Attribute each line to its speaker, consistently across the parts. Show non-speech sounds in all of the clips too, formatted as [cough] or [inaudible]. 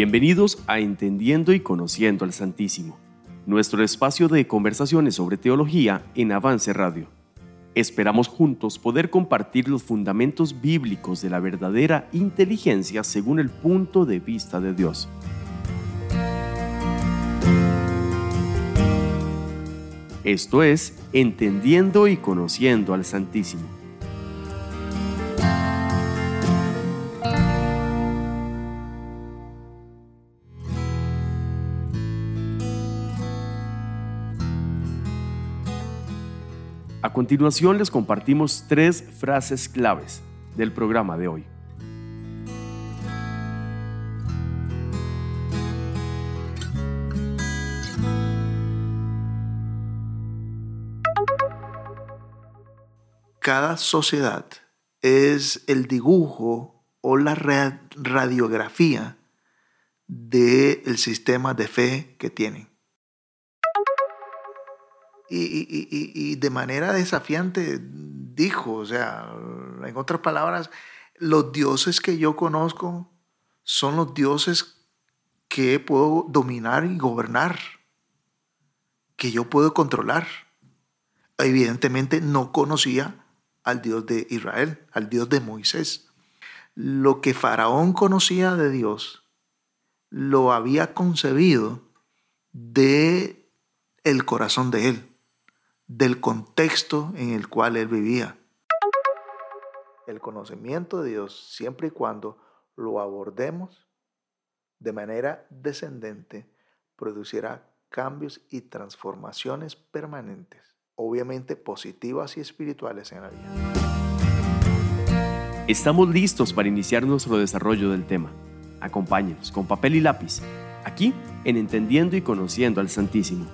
Speaker 1: Bienvenidos a Entendiendo y Conociendo al Santísimo, nuestro espacio de conversaciones sobre teología en Avance Radio. Esperamos juntos poder compartir los fundamentos bíblicos de la verdadera inteligencia según el punto de vista de Dios. Esto es Entendiendo y Conociendo al Santísimo. A continuación les compartimos tres frases claves del programa de hoy.
Speaker 2: Cada sociedad es el dibujo o la radiografía del sistema de fe que tienen y, de manera desafiante dijo, o sea, en otras palabras, los dioses que yo conozco son los dioses que puedo dominar y gobernar, que yo puedo controlar. Evidentemente no conocía al Dios de Israel, al Dios de Moisés. Lo que Faraón conocía de Dios, lo había concebido de el corazón de él del contexto en el cual él vivía. El conocimiento de Dios, siempre y cuando lo abordemos de manera descendente, producirá cambios y transformaciones permanentes, obviamente positivas y espirituales en la vida.
Speaker 1: Estamos listos para iniciar nuestro desarrollo del tema. Acompáñenos con papel y lápiz, aquí en Entendiendo y Conociendo al Santísimo.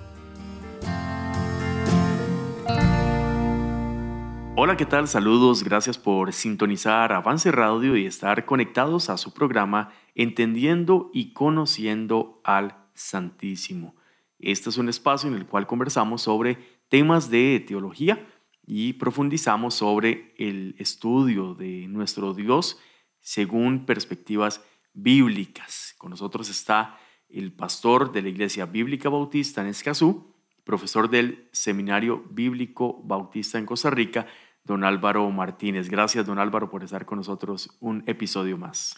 Speaker 1: Hola, ¿qué tal? Saludos, gracias por sintonizar Avance Radio y estar conectados a su programa Entendiendo y Conociendo al Santísimo. Este es un espacio en el cual conversamos sobre temas de teología y profundizamos sobre el estudio de nuestro Dios según perspectivas bíblicas. Con nosotros está el pastor de la Iglesia Bíblica Bautista en Escazú, profesor del Seminario Bíblico Bautista en Costa Rica, don Álvaro Martínez. Gracias, don Álvaro, por estar con nosotros un episodio más.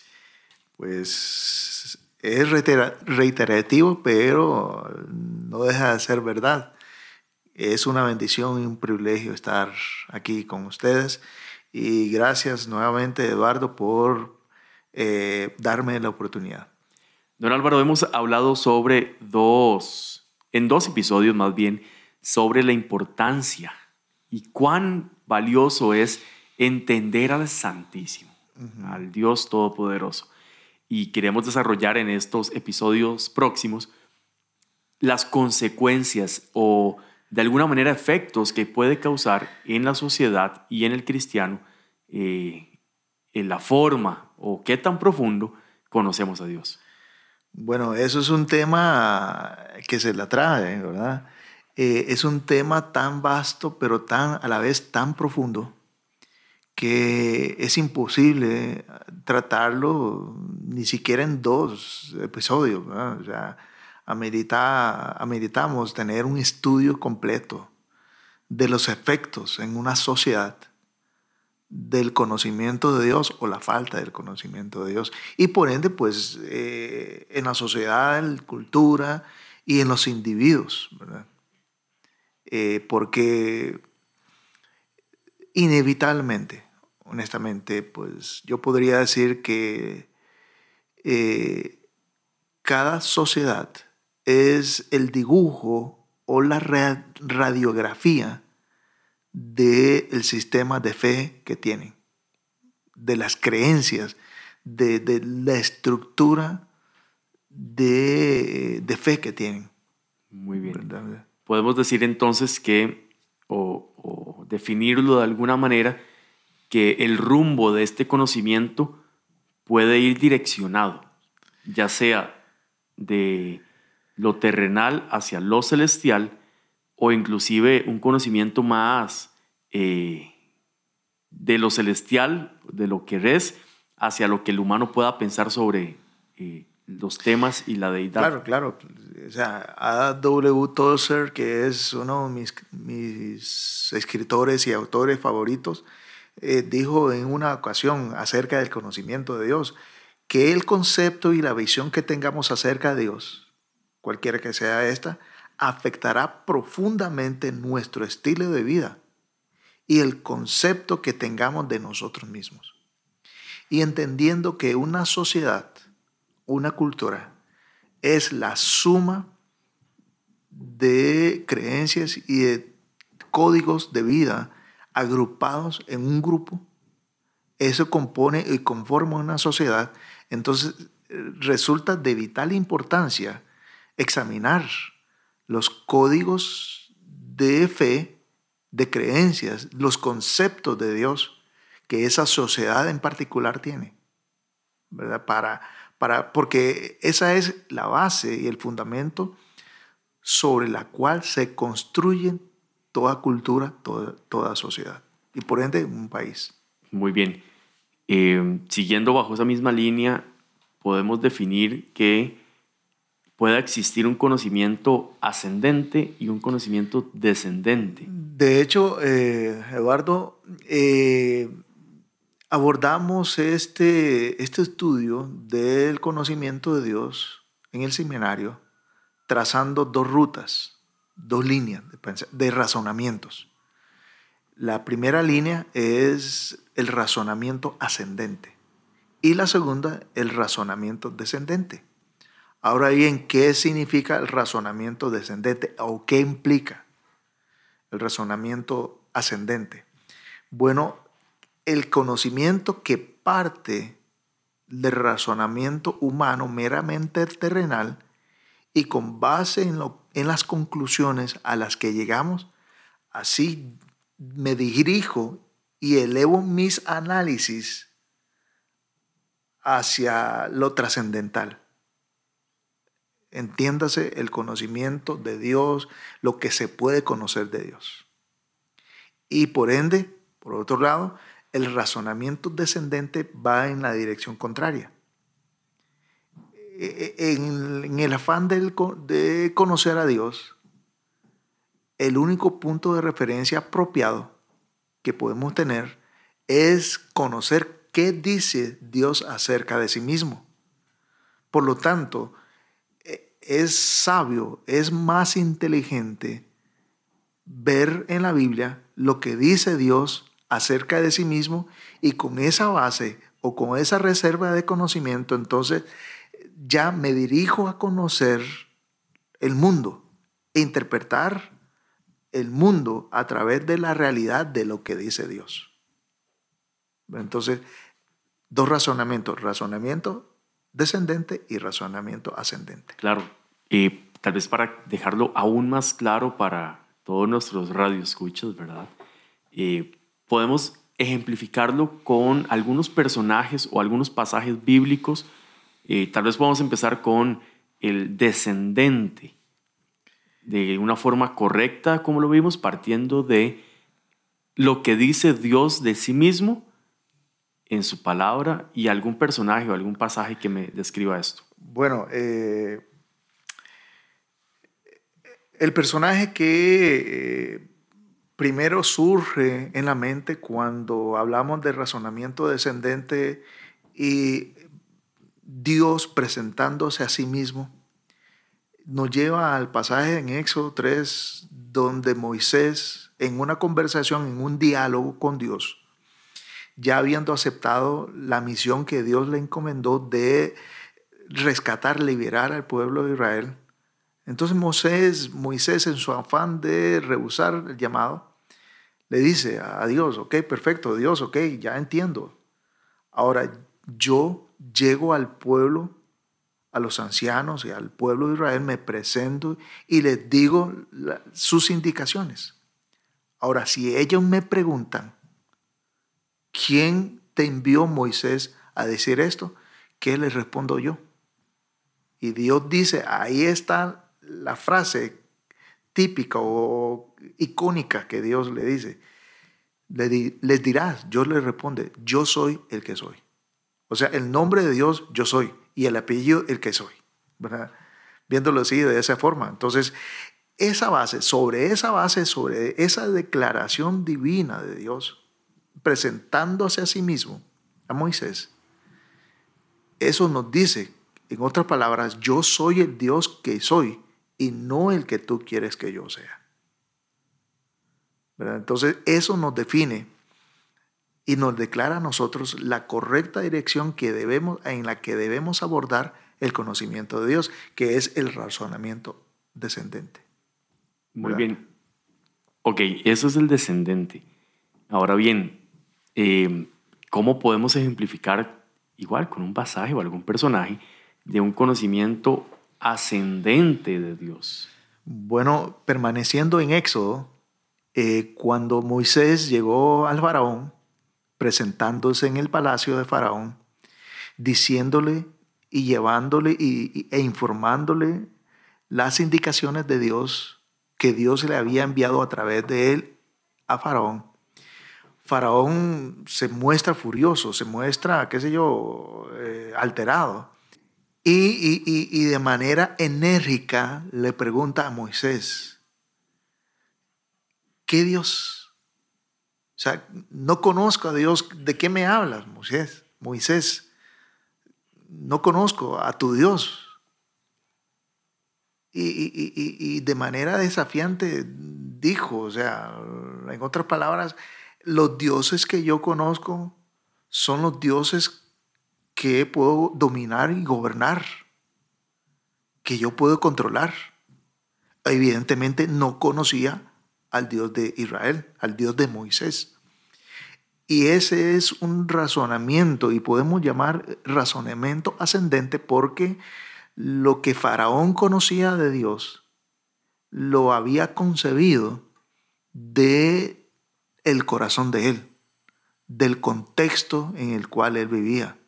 Speaker 2: Pues es reiterativo, pero no deja de ser verdad. Es una bendición y un privilegio estar aquí con ustedes. Y gracias nuevamente, Eduardo, por eh, darme la oportunidad.
Speaker 1: Don Álvaro, hemos hablado sobre dos, en dos episodios más bien, sobre la importancia y cuán valioso es entender al Santísimo, al Dios Todopoderoso. Y queremos desarrollar en estos episodios próximos las consecuencias o de alguna manera efectos que puede causar en la sociedad y en el cristiano eh, en la forma o qué tan profundo conocemos a Dios.
Speaker 2: Bueno, eso es un tema que se la trae, ¿verdad? Eh, es un tema tan vasto, pero tan, a la vez tan profundo, que es imposible tratarlo ni siquiera en dos episodios. O sea, ameritamos tener un estudio completo de los efectos en una sociedad del conocimiento de Dios o la falta del conocimiento de Dios. Y por ende, pues eh, en la sociedad, en la cultura y en los individuos. ¿verdad? Eh, porque inevitablemente, honestamente, pues yo podría decir que eh, cada sociedad es el dibujo o la radiografía del sistema de fe que tienen, de las creencias, de, la estructura de, fe que tienen.
Speaker 1: Muy bien. Podemos decir entonces que, o, definirlo de alguna manera, que el rumbo de este conocimiento puede ir direccionado, ya sea de lo terrenal hacia lo celestial o inclusive un conocimiento más eh, de lo celestial, de lo que es, hacia lo que el humano pueda pensar sobre eh, los temas y la deidad.
Speaker 2: Claro, claro. O sea, A.W. Tozer, que es uno de mis, escritores y autores favoritos, eh, dijo en una ocasión acerca del conocimiento de Dios, que el concepto y la visión que tengamos acerca de Dios, cualquiera que sea esta, afectará profundamente nuestro estilo de vida y el concepto que tengamos de nosotros mismos. Y entendiendo que una sociedad, una cultura, es la suma de creencias y de códigos de vida agrupados en un grupo, eso compone y conforma una sociedad, entonces resulta de vital importancia examinar los códigos de fe, de creencias, los conceptos de Dios que esa sociedad en particular tiene, ¿verdad? Para, para, porque esa es la base y el fundamento sobre la cual se construye toda cultura, toda, toda sociedad y por ende un país.
Speaker 1: Muy bien. Eh, siguiendo bajo esa misma línea, podemos definir que pueda existir un conocimiento ascendente y un conocimiento descendente.
Speaker 2: De hecho, eh, Eduardo, eh, abordamos este, este estudio del conocimiento de Dios en el seminario trazando dos rutas dos líneas de, razonamientos. La primera línea es el razonamiento ascendente y la segunda el razonamiento descendente. Ahora bien, ¿qué significa el razonamiento descendente o qué implica el razonamiento ascendente? Bueno, el conocimiento que parte del razonamiento humano meramente terrenal y con base en, las conclusiones a las que llegamos, así me dirijo y elevo mis análisis hacia lo trascendental. Entiéndase el conocimiento de Dios, lo que se puede conocer de Dios. Y por ende, por otro lado, el razonamiento descendente va en la dirección contraria. E, e, en, el afán de conocer a Dios, el único punto de referencia apropiado que podemos tener es conocer qué dice Dios acerca de sí mismo. Por lo tanto, e, es sabio, es más inteligente ver en la Biblia lo que dice Dios acerca de sí mismo y con esa base o con esa reserva de conocimiento, entonces ya me dirijo a conocer el mundo e interpretar el mundo a través de la realidad de lo que dice Dios. Entonces, dos razonamientos, razonamiento descendente y razonamiento ascendente.
Speaker 1: Claro, y tal vez para dejarlo aún más claro para todos nuestros radioescuchos, ¿verdad? Eh, podemos ejemplificarlo con algunos personajes o algunos pasajes bíblicos eh, tal vez podamos empezar con el descendente, de una forma correcta, como lo vimos, partiendo de lo que dice Dios de sí mismo en su palabra y algún personaje o algún pasaje que me describa esto.
Speaker 2: Bueno, eh, el personaje que eh, primero surge en la mente cuando hablamos de razonamiento descendente y Dios presentándose a sí mismo, nos lleva al pasaje en Éxodo 3, donde Moisés, en una conversación, en un diálogo con Dios, ya habiendo aceptado la misión que Dios le encomendó de rescatar, liberar al pueblo de Israel, entonces Moisés, Moisés en su afán de rehusar el llamado, le dice a Dios, ok, perfecto, Dios, ok, ya entiendo. Ahora yo llego al pueblo, a los ancianos y al pueblo de Israel, me presento y les digo sus indicaciones. Ahora, si ellos me preguntan, ¿quién te envió Moisés a decir esto? ¿Qué les respondo yo? Y Dios dice, ahí está la frase típica o icónica que Dios le dice. Les dirás, yo les responde, yo soy el que soy. O sea, el nombre de Dios, yo soy. y el apellido el que soy. Viéndolo así de esa forma. Entonces, esa base, sobre esa base, sobre esa declaración divina de Dios, presentándose a sí mismo, a Moisés, eso nos dice, en otras palabras, yo soy el Dios que soy y no el que tú quieres que yo sea. Entonces, eso nos define y nos declara a nosotros la correcta dirección que debemos, en la que debemos abordar el conocimiento de Dios, que es el razonamiento descendente.
Speaker 1: Muy bien. Ok, eso es el descendente. Ahora bien, eh, ¿cómo podemos ejemplificar igual con un pasaje o algún personaje de un conocimiento ascendente de Dios?
Speaker 2: Bueno, permaneciendo en Éxodo, eh, cuando Moisés llegó al faraón, presentándose en el palacio de faraón, diciéndole y llevándole e informándole las indicaciones de Dios que Dios le había enviado a través de él a Faraón. Faraón se muestra furioso, se muestra, qué sé yo, eh, alterado. Y, y de manera enérgica le pregunta a Moisés, ¿Qué Dios? O sea, no conozco a Dios. ¿De qué me hablas, Moisés? Moisés, no conozco a tu Dios. Y, de manera desafiante dijo, o sea, en otras palabras, los dioses que yo conozco son los dioses que puedo dominar y gobernar, que yo puedo controlar. Evidentemente no conocía al Dios de Israel, al Dios de Moisés. Y ese es un razonamiento, y podemos llamar razonamiento ascendente porque lo que Faraón conocía de Dios lo había concebido de el corazón de él, del contexto en el cual él vivía,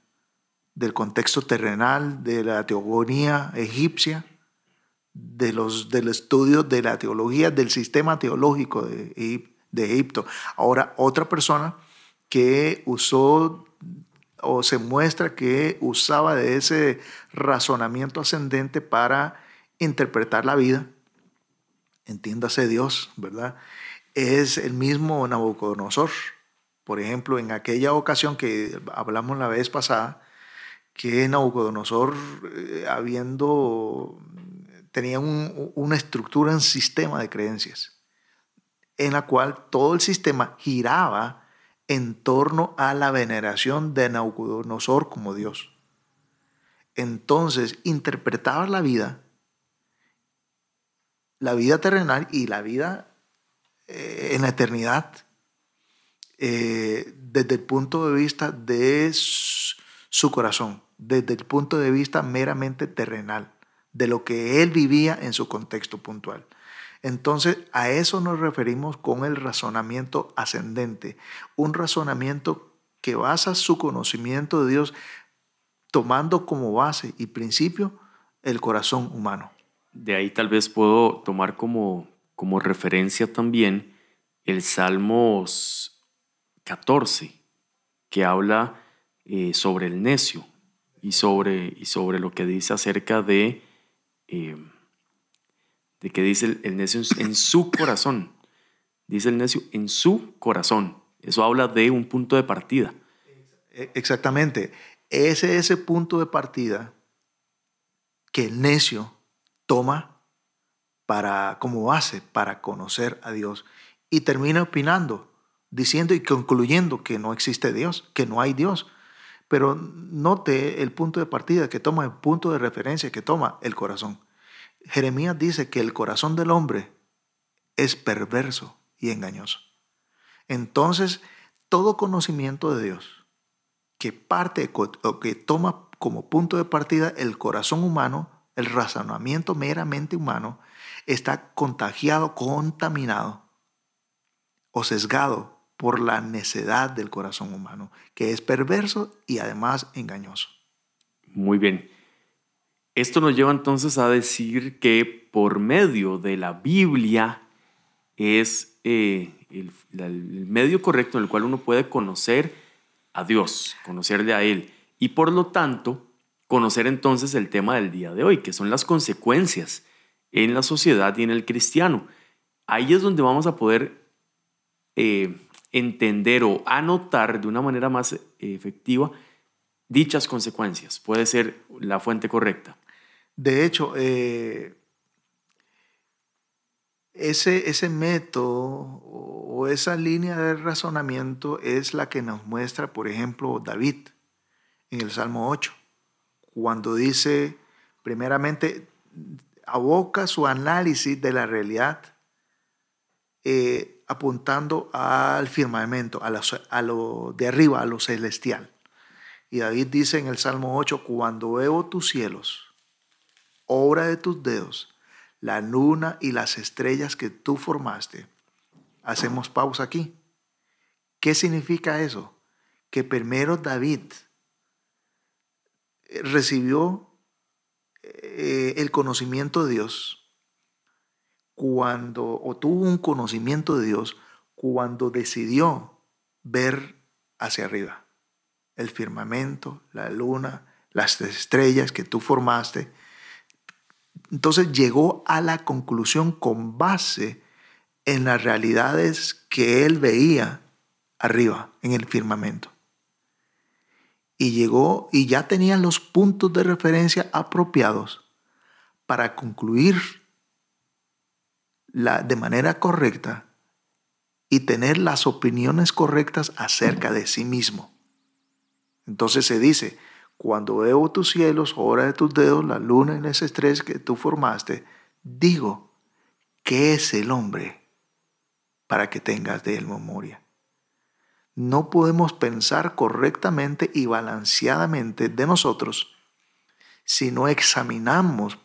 Speaker 2: del contexto terrenal, de la teogonía egipcia, de los, del estudio de la teología, del sistema teológico de, de Egipto. Ahora, otra persona que usó o se muestra que usaba de ese razonamiento ascendente para interpretar la vida, entiéndase Dios, ¿verdad? Es el mismo Nabucodonosor. Por ejemplo, en aquella ocasión que hablamos la vez pasada, que Nabucodonosor, eh, habiendo tenía una estructura, un sistema de creencias, en la cual todo el sistema giraba en torno a la veneración de Nabucodonosor como Dios. Entonces interpretaba la vida, la vida terrenal y la vida eh, en la eternidad, eh, desde el punto de vista de su corazón, desde el punto de vista meramente terrenal de lo que él vivía en su contexto puntual. Entonces, a eso nos referimos con el razonamiento ascendente, un razonamiento que basa su conocimiento de Dios tomando como base y principio el corazón humano.
Speaker 1: De ahí tal vez puedo tomar como, como referencia también el Salmos 14, que habla eh, sobre el necio y sobre, y sobre lo que dice acerca de eh, de que dice el, necio en su corazón. Dice el necio en su corazón. Eso habla de un punto de partida.
Speaker 2: E, exactamente. Ese es ese punto de partida que el necio toma para, como base para conocer a Dios y termina opinando, diciendo y concluyendo que no existe Dios, que no hay Dios. Pero note el punto de partida que toma, el punto de referencia que toma el corazón. Jeremías dice que el corazón del hombre es perverso y engañoso. Entonces, todo conocimiento de Dios que parte o que toma como punto de partida el corazón humano, el razonamiento meramente humano, está contagiado, contaminado o sesgado por la necedad del corazón humano, que es perverso y además engañoso.
Speaker 1: Muy bien. Esto nos lleva entonces a decir que por medio de la Biblia es eh, el, medio correcto en el cual uno puede conocer a Dios, conocerle a Él. Y por lo tanto, conocer entonces el tema del día de hoy, que son las consecuencias en la sociedad y en el cristiano. Ahí es donde vamos a poder eh, entender o anotar de una manera más efectiva dichas consecuencias. Puede ser la fuente correcta.
Speaker 2: De hecho, eh, ese, ese método o esa línea de razonamiento es la que nos muestra, por ejemplo, David en el Salmo 8, cuando dice, primeramente, aboca su análisis de la realidad eh, apuntando al firmamento, a lo de arriba, a lo celestial. Y David dice en el Salmo 8, cuando veo tus cielos, obra de tus dedos, la luna y las estrellas que tú formaste. Hacemos pausa aquí. ¿Qué significa eso? Que primero David recibió eh, el conocimiento de Dios cuando, o tuvo un conocimiento de Dios cuando decidió ver hacia arriba el firmamento, la luna, las estrellas que tú formaste. Entonces llegó a la conclusión con base en las realidades que él veía arriba, en el firmamento. Y llegó y ya tenía los puntos de referencia apropiados para concluir de manera correcta y tener las opiniones correctas acerca de sí mismo. Entonces se dice, cuando veo tus cielos, obra de tus dedos, la luna y las estrellas que tú formaste, digo, ¿qué es el hombre para que tengas de él memoria? No podemos pensar correctamente y balanceadamente de nosotros si no examinamos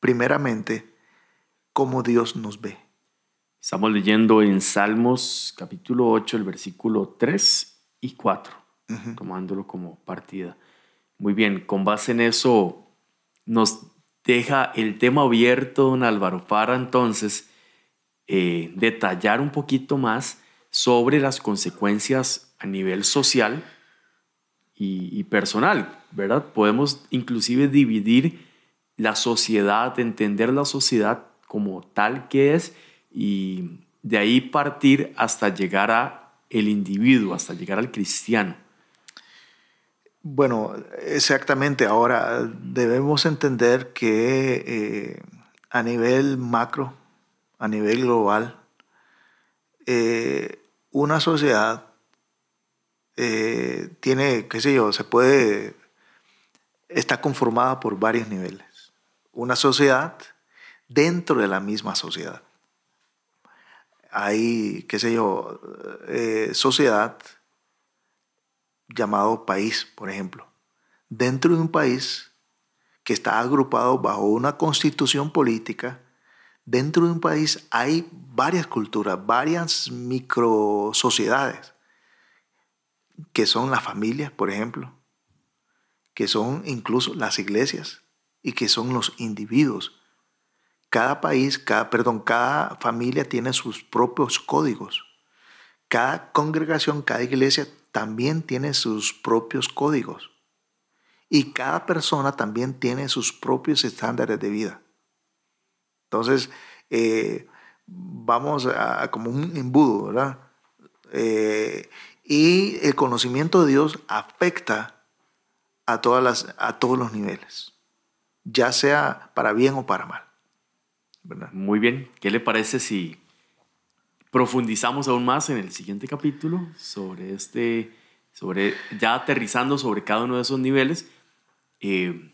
Speaker 2: primeramente cómo Dios nos ve.
Speaker 1: Estamos leyendo en Salmos capítulo 8, el versículo 3 y 4 tomándolo como partida. Muy bien, con base en eso nos deja el tema abierto, don Álvaro, para entonces eh, detallar un poquito más sobre las consecuencias a nivel social y, y, personal, ¿verdad? Podemos inclusive dividir la sociedad, entender la sociedad como tal que es y de ahí partir hasta llegar a el individuo, hasta llegar al cristiano.
Speaker 2: Bueno, exactamente. Ahora debemos entender que eh, a nivel macro, a nivel global, eh, una sociedad eh, tiene, qué sé yo, se puede, está conformada por varios niveles. Una sociedad dentro de la misma sociedad. Hay, qué sé yo, sociedad llamado país, por ejemplo. Dentro de un país que está agrupado bajo una constitución política, dentro de un país hay varias culturas, varias micro sociedades, que son las familias, por ejemplo, que son incluso las iglesias y que son los individuos. Cada país, cada, perdón, cada familia tiene sus propios códigos. Cada congregación, cada iglesia también tiene sus propios códigos. Y cada persona también tiene sus propios estándares de vida. Entonces, eh, vamos a, como un embudo, ¿verdad? Eh, y el conocimiento de Dios afecta a, todas las, a todos los niveles, ya sea para bien o para mal.
Speaker 1: Muy bien. ¿Qué le parece si profundizamos aún más en el siguiente capítulo sobre este, sobre ya aterrizando sobre cada uno de esos niveles. Eh,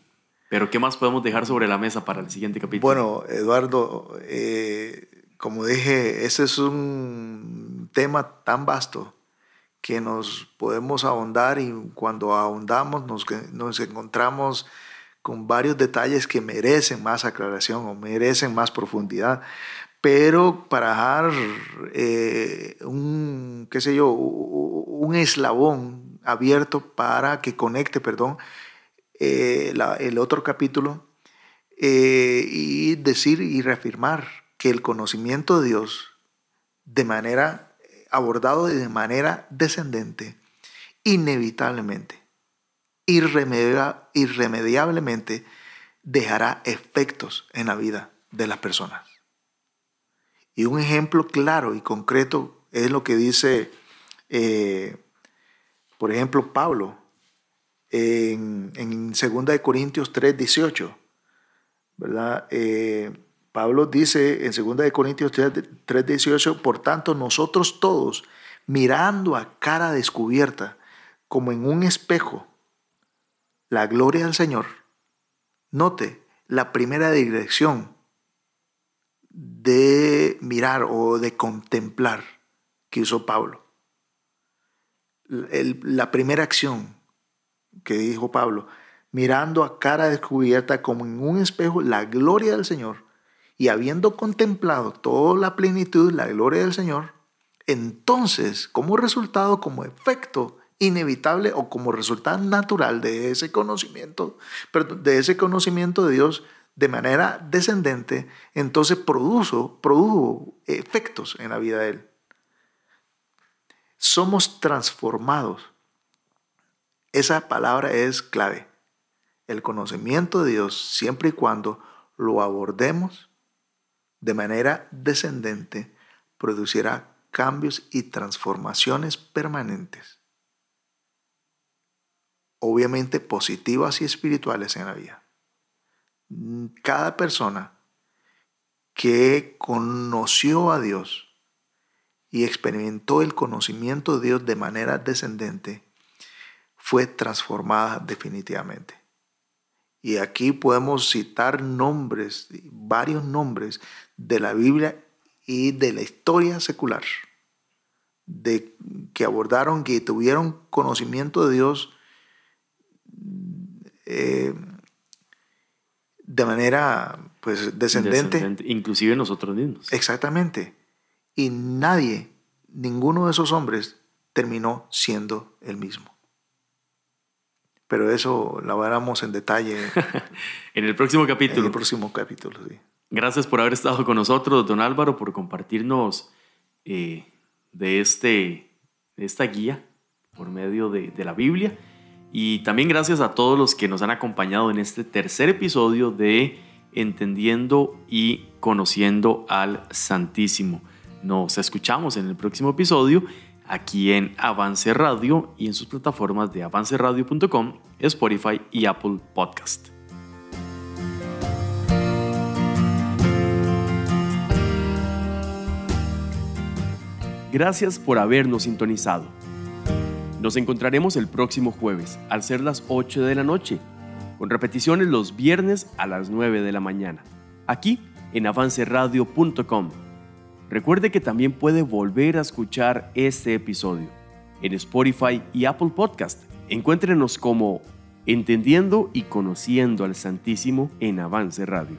Speaker 1: pero ¿qué más podemos dejar sobre la mesa para el siguiente capítulo?
Speaker 2: Bueno, Eduardo, eh, como dije, ese es un tema tan vasto que nos podemos ahondar y cuando ahondamos nos, nos encontramos con varios detalles que merecen más aclaración o merecen más profundidad. Pero para dejar eh, un, qué sé yo, un eslabón abierto para que conecte, perdón, eh, el otro capítulo eh, y decir y reafirmar que el conocimiento de Dios de manera abordado de manera descendente, inevitablemente irremediablemente dejará efectos en la vida de las personas. Y un ejemplo claro y concreto es lo que dice, eh, por ejemplo, Pablo en, en 2 Corintios 3, 18. ¿verdad? Eh, Pablo dice en 2 Corintios 3, 18, por tanto nosotros todos, mirando a cara descubierta, como en un espejo, la gloria del Señor, note la primera dirección de mirar o de contemplar que usó Pablo. la primera acción que dijo Pablo, mirando a cara descubierta como en un espejo la gloria del Señor y habiendo contemplado toda la plenitud, la gloria del Señor, entonces como resultado, como efecto inevitable o como resultado natural de ese conocimiento, de ese conocimiento de Dios de manera descendente, entonces produjo, produjo efectos en la vida de él. Somos transformados. Esa palabra es clave. El conocimiento de Dios, siempre y cuando lo abordemos de manera descendente, producirá cambios y transformaciones permanentes obviamente positivas y espirituales en la vida. Cada persona que conoció a Dios y experimentó el conocimiento de Dios de manera descendente fue transformada definitivamente. Y aquí podemos citar nombres, varios nombres de la Biblia y de la historia secular, de que abordaron, que tuvieron conocimiento de Dios eh, de manera pues descendente.
Speaker 1: Inclusive nosotros mismos.
Speaker 2: Exactamente. Y nadie, ninguno de esos hombres terminó siendo el mismo. Pero eso lo veremos en detalle. [laughs]
Speaker 1: en el próximo capítulo. En
Speaker 2: el próximo capítulo, sí.
Speaker 1: Gracias por haber estado con nosotros, don Álvaro, por compartirnos eh, de, este, de esta guía por medio de, de la Biblia. Y también gracias a todos los que nos han acompañado en este tercer episodio de Entendiendo y Conociendo al Santísimo. Nos escuchamos en el próximo episodio aquí en Avance Radio y en sus plataformas de avanceradio.com, Spotify y Apple Podcast. Gracias por habernos sintonizado. Nos encontraremos el próximo jueves, al ser las 8 de la noche, con repeticiones los viernes a las 9 de la mañana, aquí en avanceradio.com. Recuerde que también puede volver a escuchar este episodio en Spotify y Apple Podcast. Encuéntrenos como Entendiendo y Conociendo al Santísimo en Avance Radio.